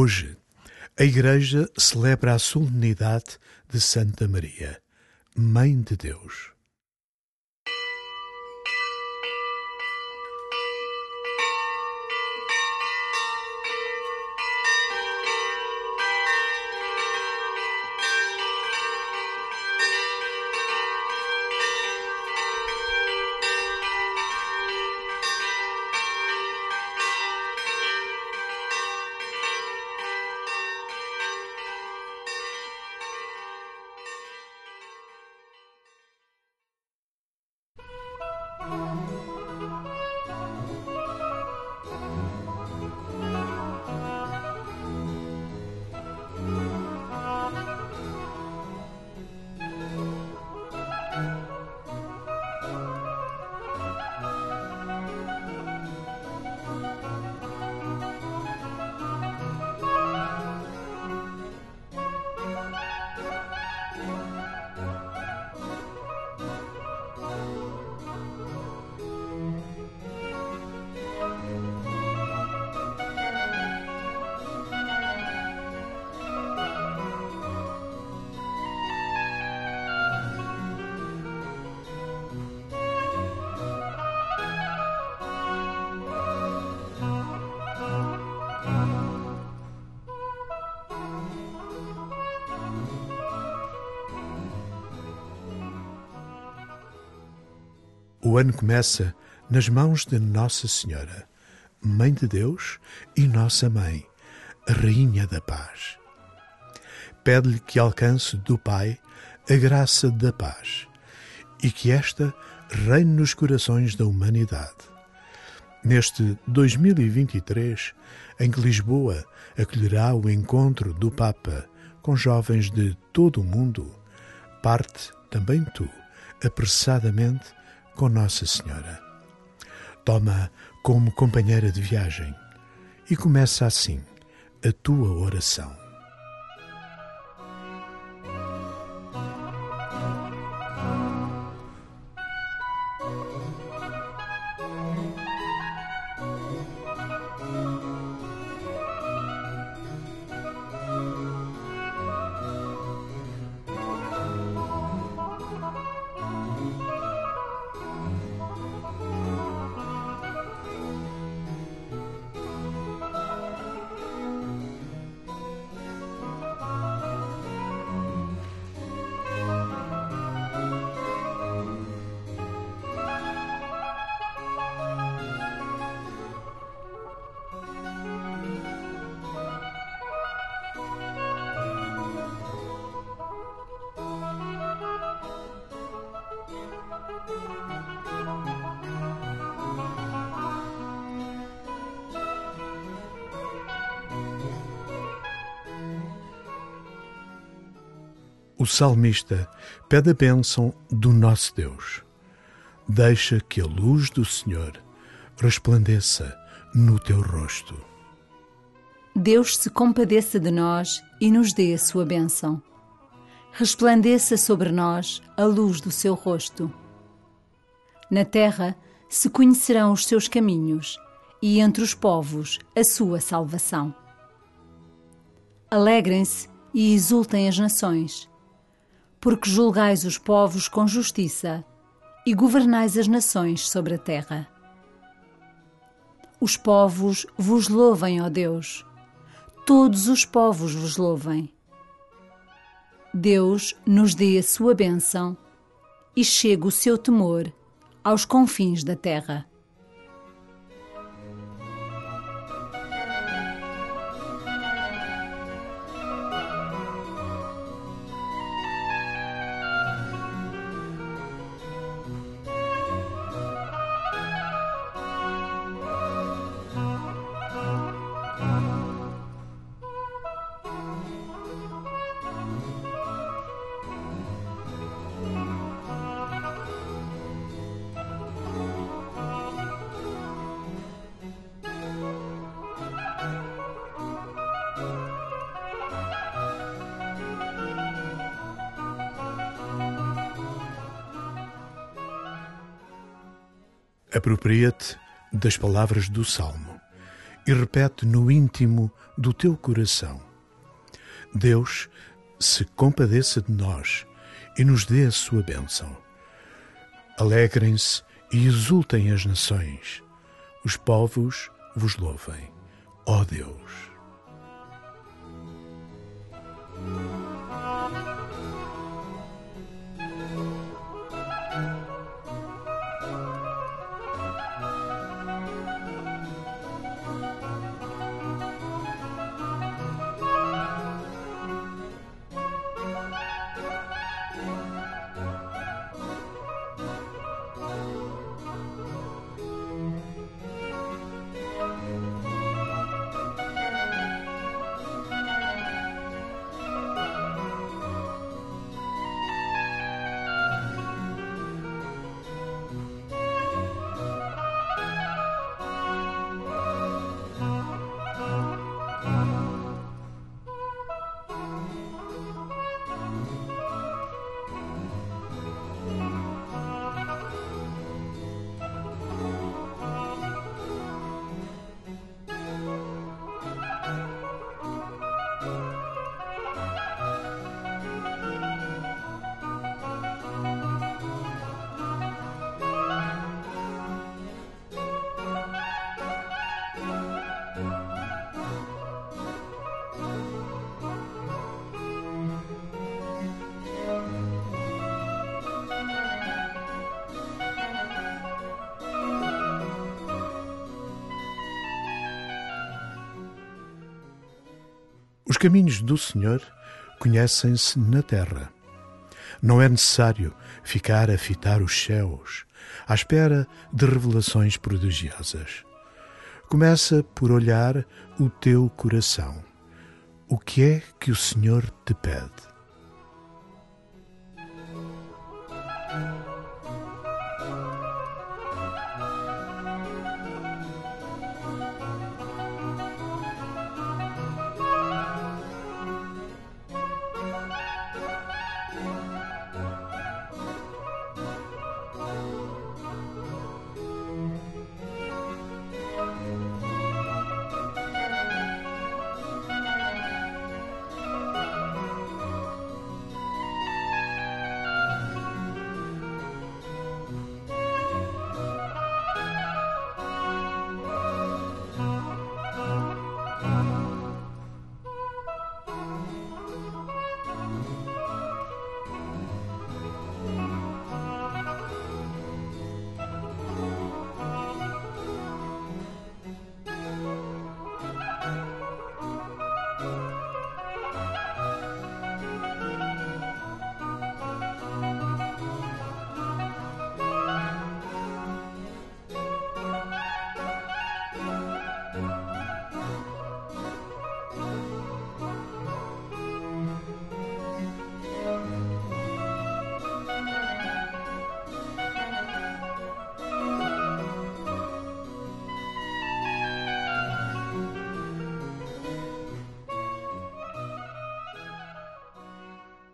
Hoje, a Igreja celebra a solenidade de Santa Maria, Mãe de Deus. O ano começa nas mãos de Nossa Senhora, Mãe de Deus e Nossa Mãe, Rainha da Paz. Pede-lhe que alcance do Pai a graça da paz e que esta reine nos corações da humanidade. Neste 2023, em que Lisboa acolherá o encontro do Papa com jovens de todo o mundo, parte também tu, apressadamente, com Nossa Senhora. Toma como companheira de viagem e começa assim a tua oração. O salmista pede a bênção do nosso Deus. Deixa que a luz do Senhor resplandeça no teu rosto. Deus se compadeça de nós e nos dê a sua bênção. Resplandeça sobre nós a luz do seu rosto. Na terra se conhecerão os seus caminhos e entre os povos a sua salvação. Alegrem-se e exultem as nações porque julgais os povos com justiça e governais as nações sobre a terra. Os povos vos louvem, ó Deus, todos os povos vos louvem. Deus nos dê a sua bênção e chegue o seu temor aos confins da terra. Apropria-te das palavras do Salmo e repete no íntimo do teu coração: Deus se compadeça de nós e nos dê a sua bênção. Alegrem-se e exultem as nações, os povos vos louvem, ó Deus. Os caminhos do Senhor conhecem-se na terra. Não é necessário ficar a fitar os céus à espera de revelações prodigiosas. Começa por olhar o teu coração. O que é que o Senhor te pede?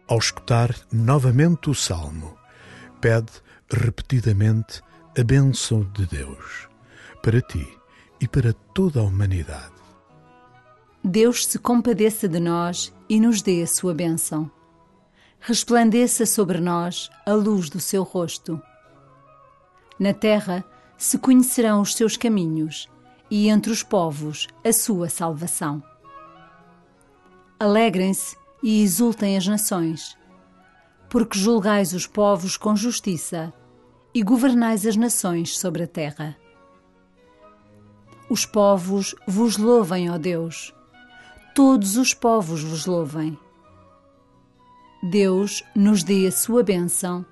Ao escutar novamente o salmo, pede repetidamente a bênção de Deus para ti e para toda a humanidade. Deus se compadeça de nós e nos dê a sua bênção. Resplandeça sobre nós a luz do seu rosto. Na terra se conhecerão os seus caminhos e entre os povos a sua salvação. Alegrem-se e exultem as nações, porque julgais os povos com justiça e governais as nações sobre a terra. Os povos vos louvem, ó Deus, todos os povos vos louvem. Deus nos dê a sua bênção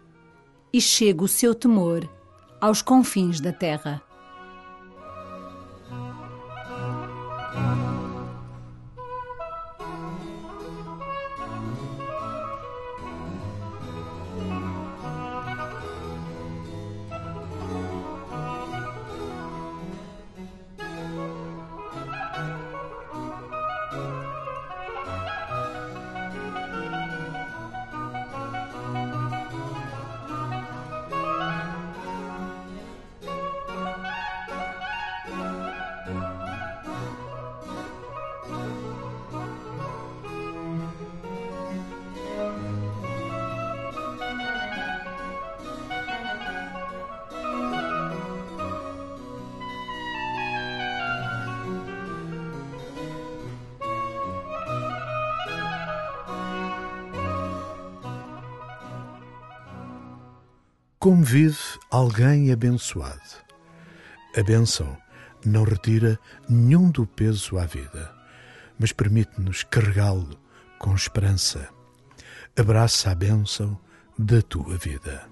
e chegue o seu temor aos confins da terra. Como vive alguém abençoado? A bênção não retira nenhum do peso à vida, mas permite-nos carregá-lo com esperança. Abraça a bênção da tua vida.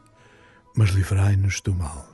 mas livrai-nos do mal.